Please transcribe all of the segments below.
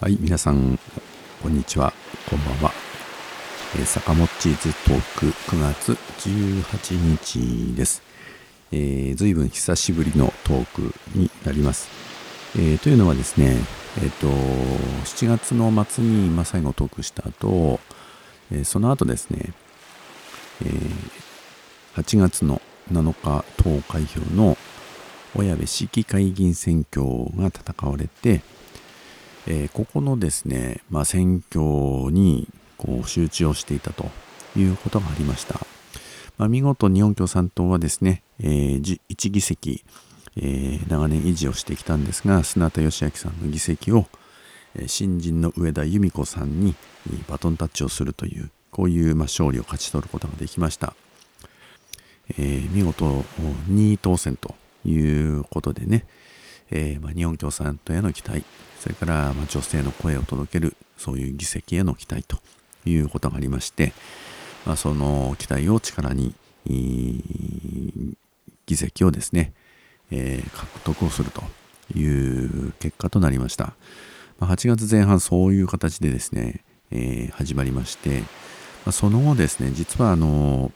はい、皆さん、こんにちは、こんばんは。えー、坂本チーズトーク9月18日です。えー、随分久しぶりのトークになります。えー、というのはですね、えっ、ー、と、7月の末に、まあ、最後トークした後、えー、その後ですね、えー、8月の7日投開票の小矢部市議会議員選挙が戦われて、えー、ここのですね、まあ、選挙にこう集中をしていたということがありました。まあ、見事日本共産党はですね、えー、1議席、えー、長年維持をしてきたんですが、砂田義明さんの議席を、えー、新人の上田由美子さんにバトンタッチをするという、こういう、まあ、勝利を勝ち取ることができました。えー、見事2位当選ということでね、えー、まあ、日本共産党への期待、それから、ま女性の声を届ける、そういう議席への期待ということがありまして、まあ、その期待を力に、議席をですね、えー、獲得をするという結果となりました。まあ、8月前半そういう形でですね、えー、始まりまして、まあ、その後ですね、実はあの、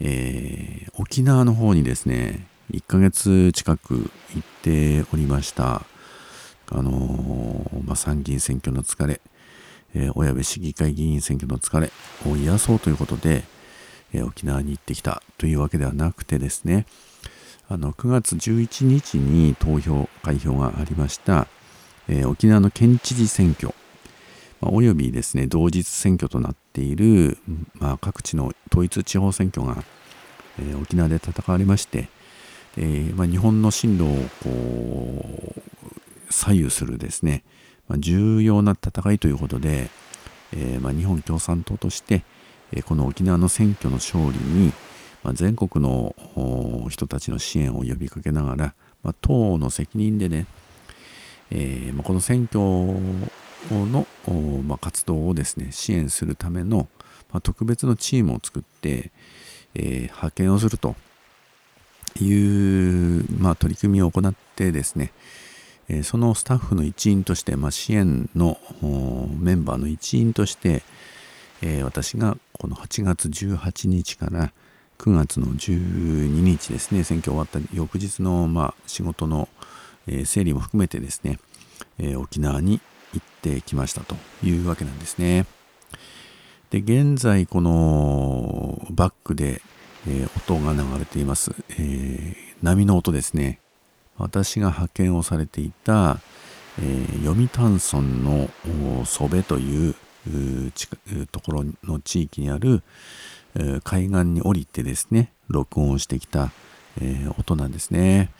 えー、沖縄の方にですね、1ヶ月近く行っておりました。あのー、まあ、参議院選挙の疲れ、えー、小矢部市議会議員選挙の疲れを癒そうということで、えー、沖縄に行ってきたというわけではなくてですね、あの9月11日に投票、開票がありました、えー、沖縄の県知事選挙、まあ、およびですね、同日選挙となっている、まあ、各地の統一地方選挙が、えー、沖縄で戦われまして、えーまあ、日本の進路をこう左右するですね、まあ、重要な戦いということで、えーまあ、日本共産党として、え、この沖縄の選挙の勝利に、ま、全国の人たちの支援を呼びかけながら、ま、党の責任でね、えま、この選挙の、ま、活動をですね支援するための、ま、特別のチームを作って、え、派遣をすると。いう、まあ、取り組みを行ってですね、えそのスタッフの一員として、まあ、支援のメンバーの一員として、え私がこの8月18日から9月の12日ですね選挙終わった翌日の、まあ、仕事の、え整理も含めてですね、え沖縄に行ってきましたというわけなんですね。で現在このバックで、え音が流れています、え波の音ですね。私が派遣をされていた、えー、読谷村の曽部というところの地域にある、えー、海岸に降りてですね録音してきた、えー、音なんですね。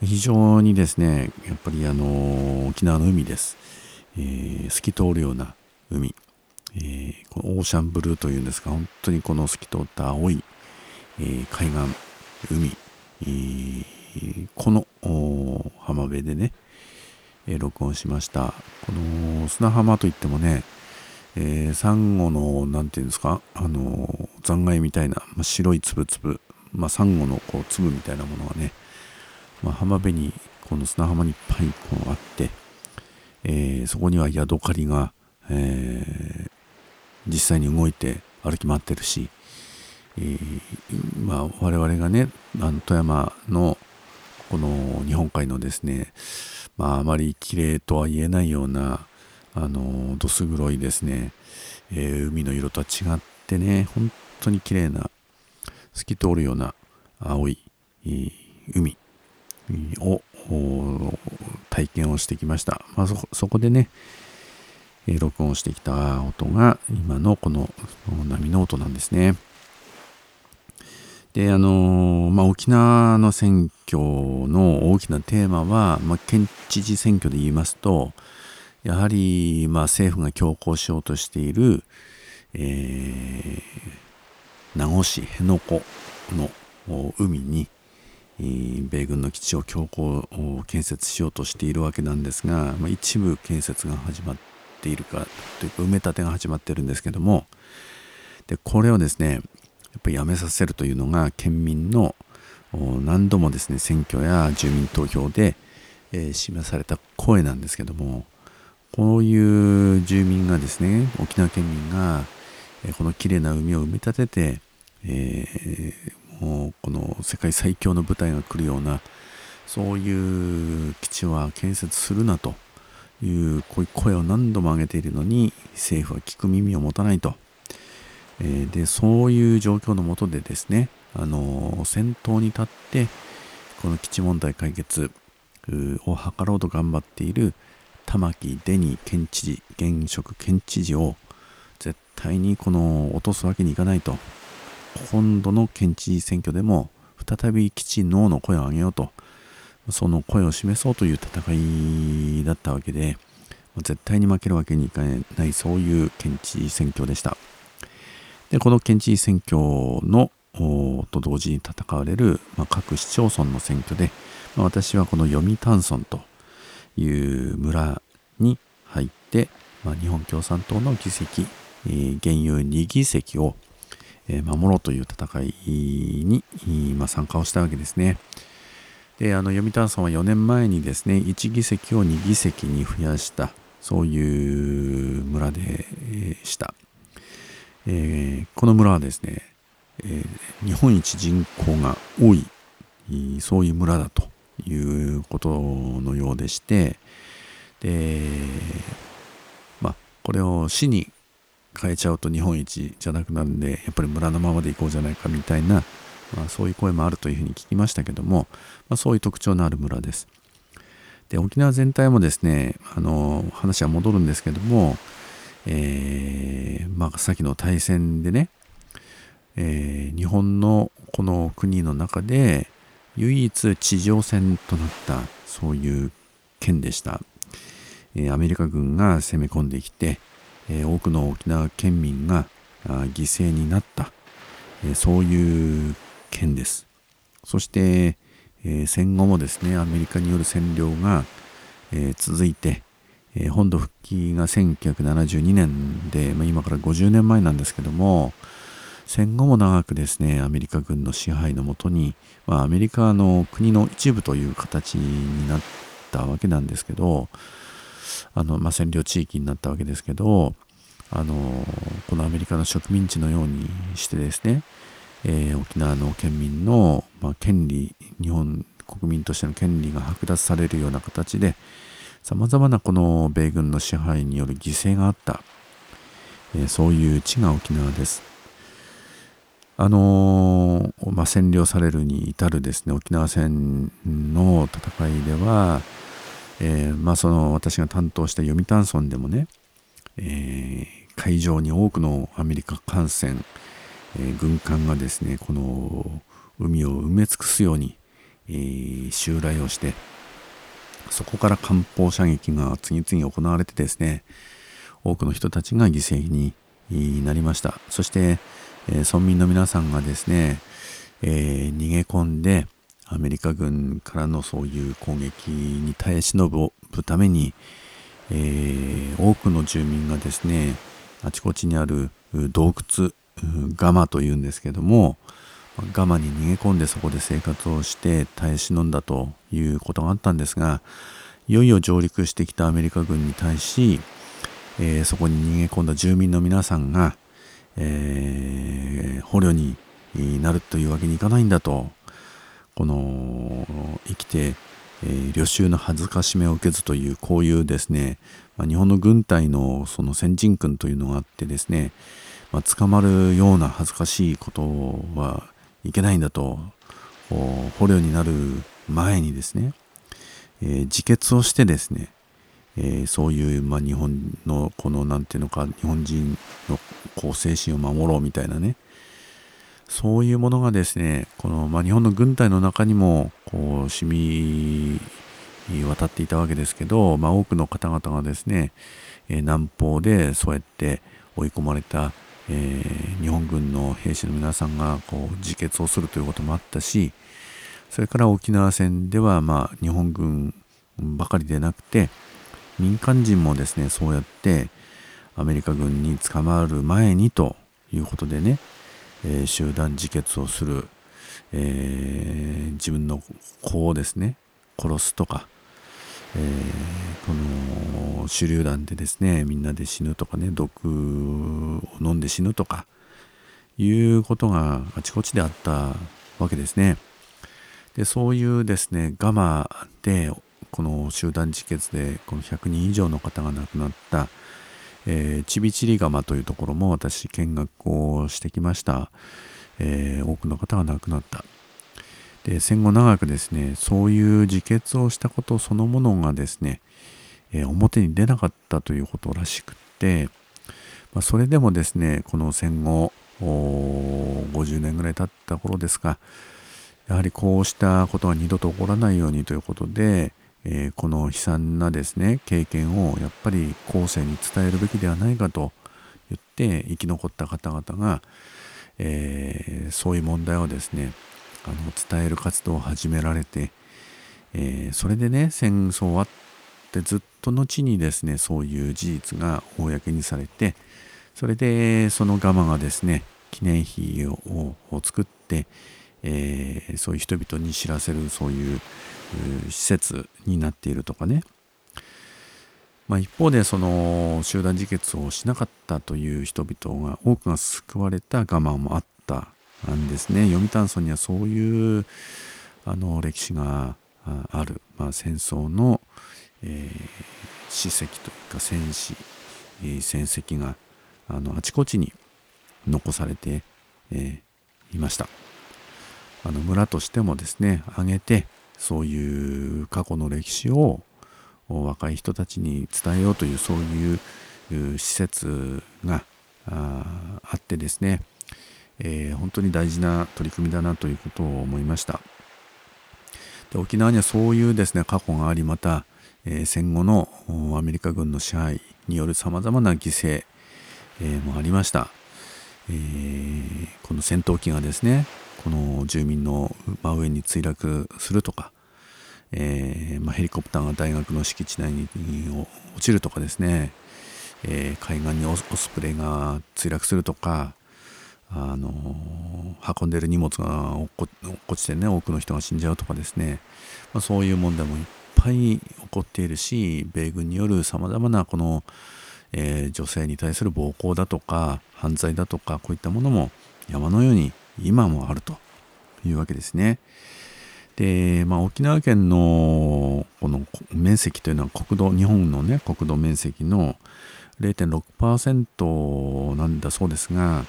非常にですねやっぱりあの沖縄の海です、えー、透き通るような海、え、このオーシャンブルーというんですが本当にこの透き通った青い、え、海岸海、えこの浜辺でね、え、録音しました。この砂浜といってもね、えー、サンゴの、なんていうんですか、あの残骸みたいな、まあ、白いつぶつぶ、まあ、サンゴのこう粒みたいなものがね、まあ、浜辺に、この砂浜にいっぱいこうあって、えー、そこにはヤドカリが、え、実際に動いて歩き回ってるし、えー、まあ、我々がね、あの富山のこの日本海のですね、まあ、あまり綺麗とは言えないような、あの、どす黒いですね、えー、海の色とは違ってね、本当に綺麗な、透き通るような青い、えー、海を体験をしてきました。まあ、そこでね、えー、録音してきた音が今のこの波の音なんですね。で、あのまあ、沖縄の選挙の大きなテーマは、まあ、県知事選挙で言いますと、やはり、まあ、政府が強行しようとしている、えー、名護市辺野古の海に、米軍の基地を強行建設しようとしているわけなんですが、まあ、一部建設が始まっているかというか埋め立てが始まってるんですけどもでこれをですねっぱりやめさせるというのが県民の何度もですね選挙や住民投票で、え、示された声なんですけどもこういう住民がですね沖縄県民がこの綺麗な海を埋め立てて、えー、もうこの世界最強の部隊が来るようなそういう基地は建設するなというこういう声を何度も上げているのに政府は聞く耳を持たないと、え、でそういう状況のもとでですねあの先頭に立ってこの基地問題解決を図ろうと頑張っている玉城デニー県知事現職県知事を絶対にこの落とすわけにいかないと。今度の県知事選挙でも再び基地ノーの声を上げようと。その声を示そうという戦いだったわけで絶対に負けるわけにいかないそういう県知事選挙でした。でこの県知事選挙のと同時に戦われる、まあ、各市町村の選挙で、まあ、私はこの読谷村という村に入って、まあ、日本共産党の議席、えー、現有2議席を、守ろうという戦いに、まあ、参加をしたわけですね。であの読谷村は4年前にですね1議席を2議席に増やしたそういう村でした、えー、この村はですね、えー、日本一人口が多いそういう村だということのようでしてでまあこれを市に変えちゃうと日本一じゃなくなるんでやっぱり村のままでいこうじゃないかみたいな、まあ、そういう声もあるというふうに聞きましたけども、まあ、そういう特徴のある村です。で沖縄全体もですねあの話は戻るんですけども、えーまあ、さっきの大戦でね、えー、日本のこの国の中で唯一地上戦となったそういう県でした、えー、アメリカ軍が攻め込んできて、えー、多くの沖縄県民が犠牲になった、えー、そういう県です。そして、え戦後もですねアメリカによる占領が、え続いて、え本土復帰が1972年で、まあ、今から50年前なんですけども、戦後も長くですねアメリカ軍の支配のもとに、まあ、アメリカの国の一部という形になったわけなんですけどあの、まあ、占領地域になったわけですけどあのこのアメリカの植民地のようにしてですね、えー、沖縄の県民の、まあ、権利日本国民としての権利が剥奪されるような形でさまざまなこの米軍の支配による犠牲があった、えー、そういう地が沖縄です。あのー、まあ、占領されるに至るですね沖縄戦の戦いでは、えー、まあ、その私が担当した読谷村でもね、えー、海上に多くのアメリカ艦船、え軍艦がですねこの海を埋め尽くすように、え襲来をしてそこから艦砲射撃が次々行われてですね多くの人たちが犠牲になりました。そしてえ村民の皆さんがですね、えー、逃げ込んでアメリカ軍からのそういう攻撃に耐え忍ぶために、えー、多くの住民がですねあちこちにある洞窟ガマというんですけどもガマに逃げ込んでそこで生活をして耐え忍んだということがあったんですがいよいよ上陸してきたアメリカ軍に対し、えー、そこに逃げ込んだ住民の皆さんがえー、捕虜になるというわけにいかないんだとこの生きて、えー、旅衆の恥ずかしめを受けずというこういうですね、まあ、日本の軍隊のその先人訓というのがあってですね、まあ、捕まるような恥ずかしいことはいけないんだと捕虜になる前にですね、えー、自決をしてですねえー、そういう、まあ、日本のこの何て言うのか日本人のこう精神を守ろうみたいなねそういうものがですねこの、まあ、日本の軍隊の中にもこう染み渡っていたわけですけど、まあ、多くの方々がですね、えー、南方でそうやって追い込まれた、えー、日本軍の兵士の皆さんがこう自決をするということもあったしそれから沖縄戦では、まあ、日本軍ばかりでなくて民間人もですねそうやってアメリカ軍に捕まる前にということでね、えー、集団自決をする、えー、自分の子をですね殺すとか、えー、この手榴弾でですねみんなで死ぬとかね毒を飲んで死ぬとかいうことがあちこちであったわけですね。でそういうですねガマでこの集団自決でこの100人以上の方が亡くなった、えー、チビチリガマというところも私見学をしてきました、えー、多くの方が亡くなったで戦後長くですねそういう自決をしたことそのものがですね、えー、表に出なかったということらしくって、まあ、それでもですねこの戦後50年ぐらい経った頃ですがやはりこうしたことが二度と起こらないようにということで、えー、この悲惨なですね経験をやっぱり後世に伝えるべきではないかと言って生き残った方々が、えー、そういう問題をですねあの伝える活動を始められて、えー、それでね戦争終わってずっと後にですねそういう事実が公にされてそれでそのガマがですね記念碑を作って、えー、そういう人々に知らせるそういう施設になっているとかね、まあ、一方でその集団自決をしなかったという人々が多くが救われた我慢もあったなんですね。読谷村にはそういうあの歴史がある、まあ、戦争の、えー、史跡というか戦史、えー、戦績があのあちこちに残されて、えー、いました。あの村としてもですね挙げてそういう過去の歴史を若い人たちに伝えようというそういう施設があってですね、えー、本当に大事な取り組みだなということを思いました。で沖縄にはそういうですね過去がありまた、えー、戦後のアメリカ軍の支配によるさまざまな犠牲、えー、もありました、えー、この戦闘機がですねこの住民の真上に墜落するとか、えー、まあ、ヘリコプターが大学の敷地内に落ちるとかですね、えー、海岸にオスプレイが墜落するとか、あの運んでる荷物が落っこちてね多くの人が死んじゃうとかですね、まあ、そういう問題もいっぱい起こっているし米軍によるさまざまなこの、えー、女性に対する暴行だとか犯罪だとかこういったものも山のように今もあるというわけですね。で、まあ、沖縄県のこの面積というのは国土日本のね国土面積の0.6%なんだそうですが、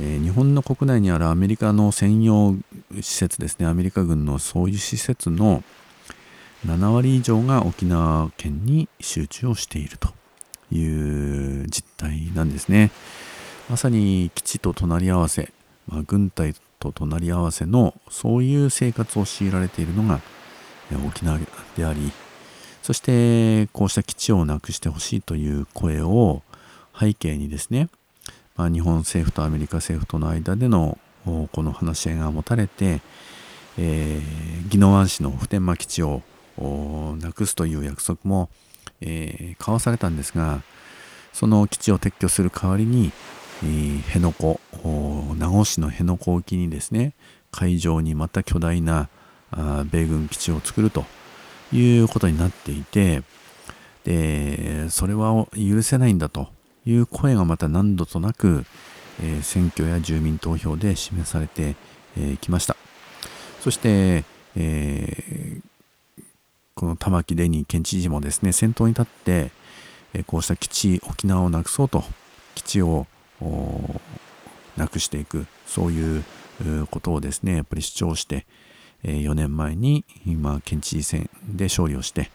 えー、日本の国内にあるアメリカの専用施設ですね。アメリカ軍のそういう施設の7割以上が沖縄県に集中をしているという実態なんですね。まさに基地と隣り合わせまあ、軍隊と隣り合わせのそういう生活を強いられているのが沖縄でありそしてこうした基地をなくしてほしいという声を背景にですね、まあ、日本政府とアメリカ政府との間でのこの話し合いが持たれて、えー、宜野湾市の普天間基地をなくすという約束も、えー、交わされたんですがその基地を撤去する代わりに辺野古名護市の辺野古沖にですね海上にまた巨大な米軍基地を作るということになっていてでそれは許せないんだと。いう声がまた何度となく、えー、選挙や住民投票で示されてき、えー、ましたそして、えー、この玉城デニー県知事もですね先頭に立って、えこうした基地沖縄をなくそうと基地をなくしていくそういうことをですねやっぱり主張してえ4年前に今県知事選で勝利をして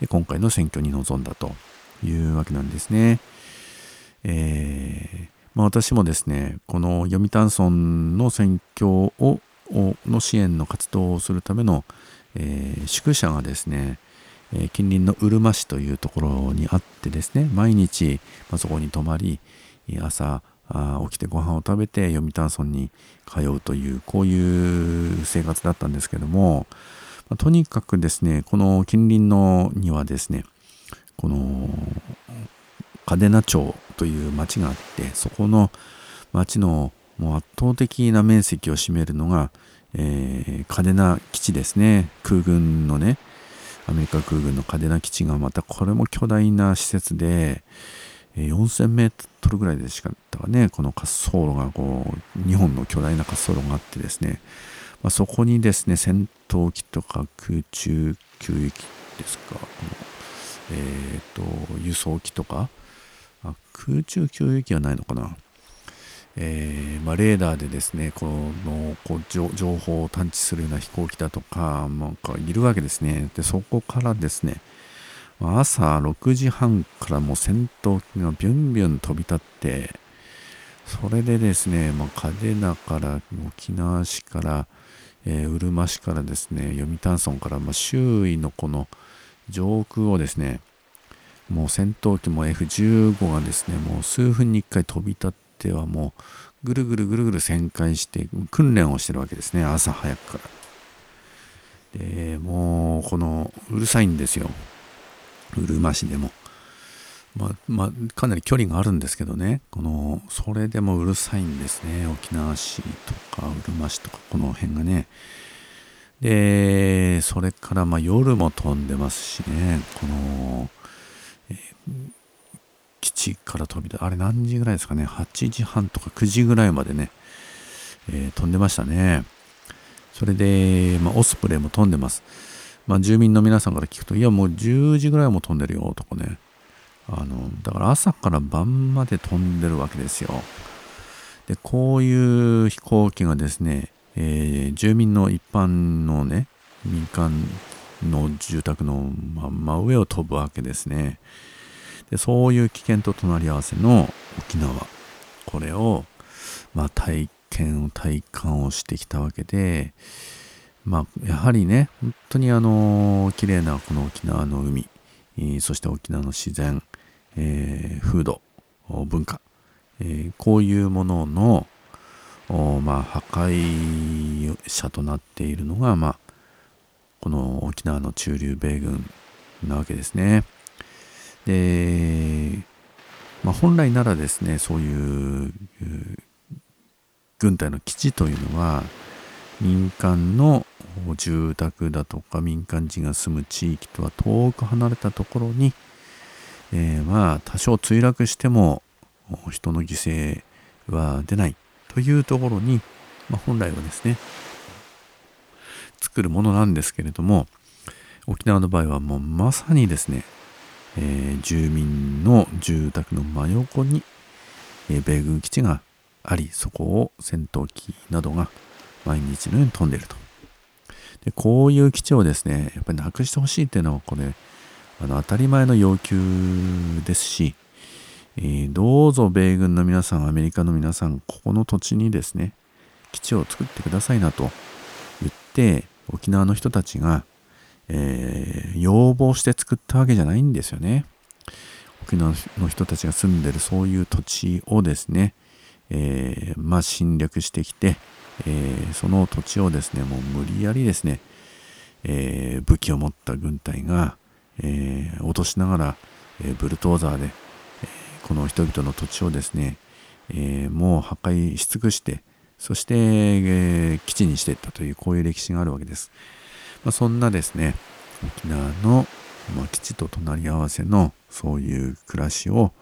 で今回の選挙に臨んだというわけなんですね。えーまあ、私もですねこの読谷村の選挙をの支援の活動をするための、えー、宿舎がですね、え、近隣のうるま市というところにあってですね毎日、ま、そこに泊まり朝起きてご飯を食べて読谷村に通うというこういう生活だったんですけども、ま、とにかくですねこの近隣のにはですねこの嘉手納町という町があってそこの町のもう圧倒的な面積を占めるのが、えー、嘉手納基地ですね。空軍のねアメリカ空軍の嘉手納基地がまたこれも巨大な施設で、4000メートルぐらいでしかったかね、この滑走路がこう、2本の巨大な滑走路があってですね、まあ、そこにですね、戦闘機とか空中給油機ですか、このえっ、ー、と、輸送機とか、あ空中給油機はないのかな。えー、まあ、レーダーでですね、このこう情報を探知するような飛行機だとか、なんかいるわけですね。で、そこからですね、朝6時半からもう戦闘機がビュンビュン飛び立って、それでですね、まあ、嘉手納から沖縄市から、えー、うるま市からですね、読谷村から、まあ、周囲のこの上空をですね、もう戦闘機も F15 がですね、もう数分に1回飛び立ってはもうぐるぐるぐるぐる旋回して訓練をしてるわけですね、朝早くから。で、もうこのうるさいんですよ。うるま市でも。まあ、まあ、かなり距離があるんですけどね、この、それでもうるさいんですね。沖縄市とか、うるま市とか、この辺がね。で、それからまあ夜も飛んでますしね、この、えー、基地から飛び出、あれ何時ぐらいですかね、8時半とか9時ぐらいまでね、えー、飛んでましたね。それで、まあ、オスプレイも飛んでます。まあ、住民の皆さんから聞くと、いや、もう10時ぐらいも飛んでるよ、とかね。あの、だから朝から晩まで飛んでるわけですよ。で、こういう飛行機がですね、えー、住民の一般のね、民間の住宅の真上を飛ぶわけですね。でそういう危険と隣り合わせの沖縄。これを、まあ、体験を体感をしてきたわけで、まあ、やはりね、本当にあの、綺麗なこの沖縄の海、そして沖縄の自然、えー、風土、文化、えー、こういうものの、まあ、破壊者となっているのが、まあ、この沖縄の駐留米軍なわけですね。で、まあ、本来ならですね、そういう軍隊の基地というのは、民間の住宅だとか民間人が住む地域とは遠く離れたところに、えー、まあ多少墜落しても人の犠牲は出ないというところに、まあ、本来はですね作るものなんですけれども沖縄の場合はもうまさにですね、えー、住民の住宅の真横に、えー、米軍基地がありそこを戦闘機などが毎日のように飛んでいると。でこういう基地をですねやっぱりなくしてほしいっていうのはこれあの当たり前の要求ですし、えー、どうぞ米軍の皆さん、アメリカの皆さん、ここの土地にですね、基地を作ってくださいなと言って、沖縄の人たちが、えー、要望して作ったわけじゃないんですよね。沖縄の人たちが住んでるそういう土地をですね、えー、まあ侵略してきて、えー、その土地をですね、もう無理やりですね、えー、武器を持った軍隊が、えー、落としながら、えー、ブルトーザーで、え、この人々の土地をですね、えもう破壊し尽くして、そして、え基地にしていったという、こういう歴史があるわけです。まあ、そんなですね、沖縄の、まあ、基地と隣り合わせのそういう暮らしを、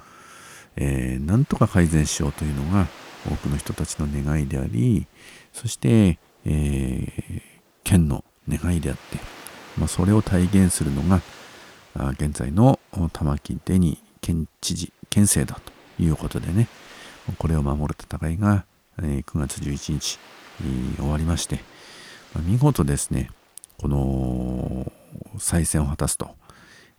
えー、なんとか改善しようというのが多くの人たちの願いであり、そして、えー、県の願いであって、まあ、それを体現するのが、現在の玉城デニ県知事、県政だということでね、これを守る戦いが9月11日に終わりまして、見事ですね、この再選を果たすと、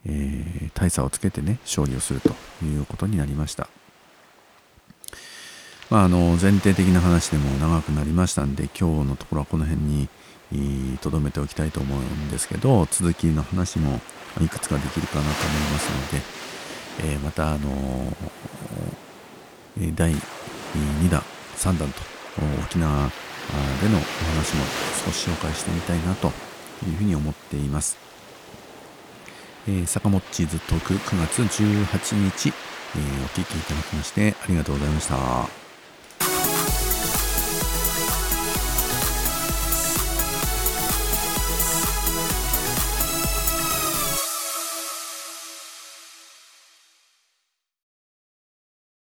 えー、大差をつけてね、勝利をするということになりました。まあ、あの前提的な話でも長くなりましたんで、今日のところはこの辺にとどめておきたいと思うんですけど、続きの話もいくつかできるかなと思いますので、えー、また、あのー、第2弾、三段と沖縄でのお話も少し紹介してみたいなというふうに思っています。えー、坂本チーズトーク9月18日、えー、お聴きいただきましてありがとうございました。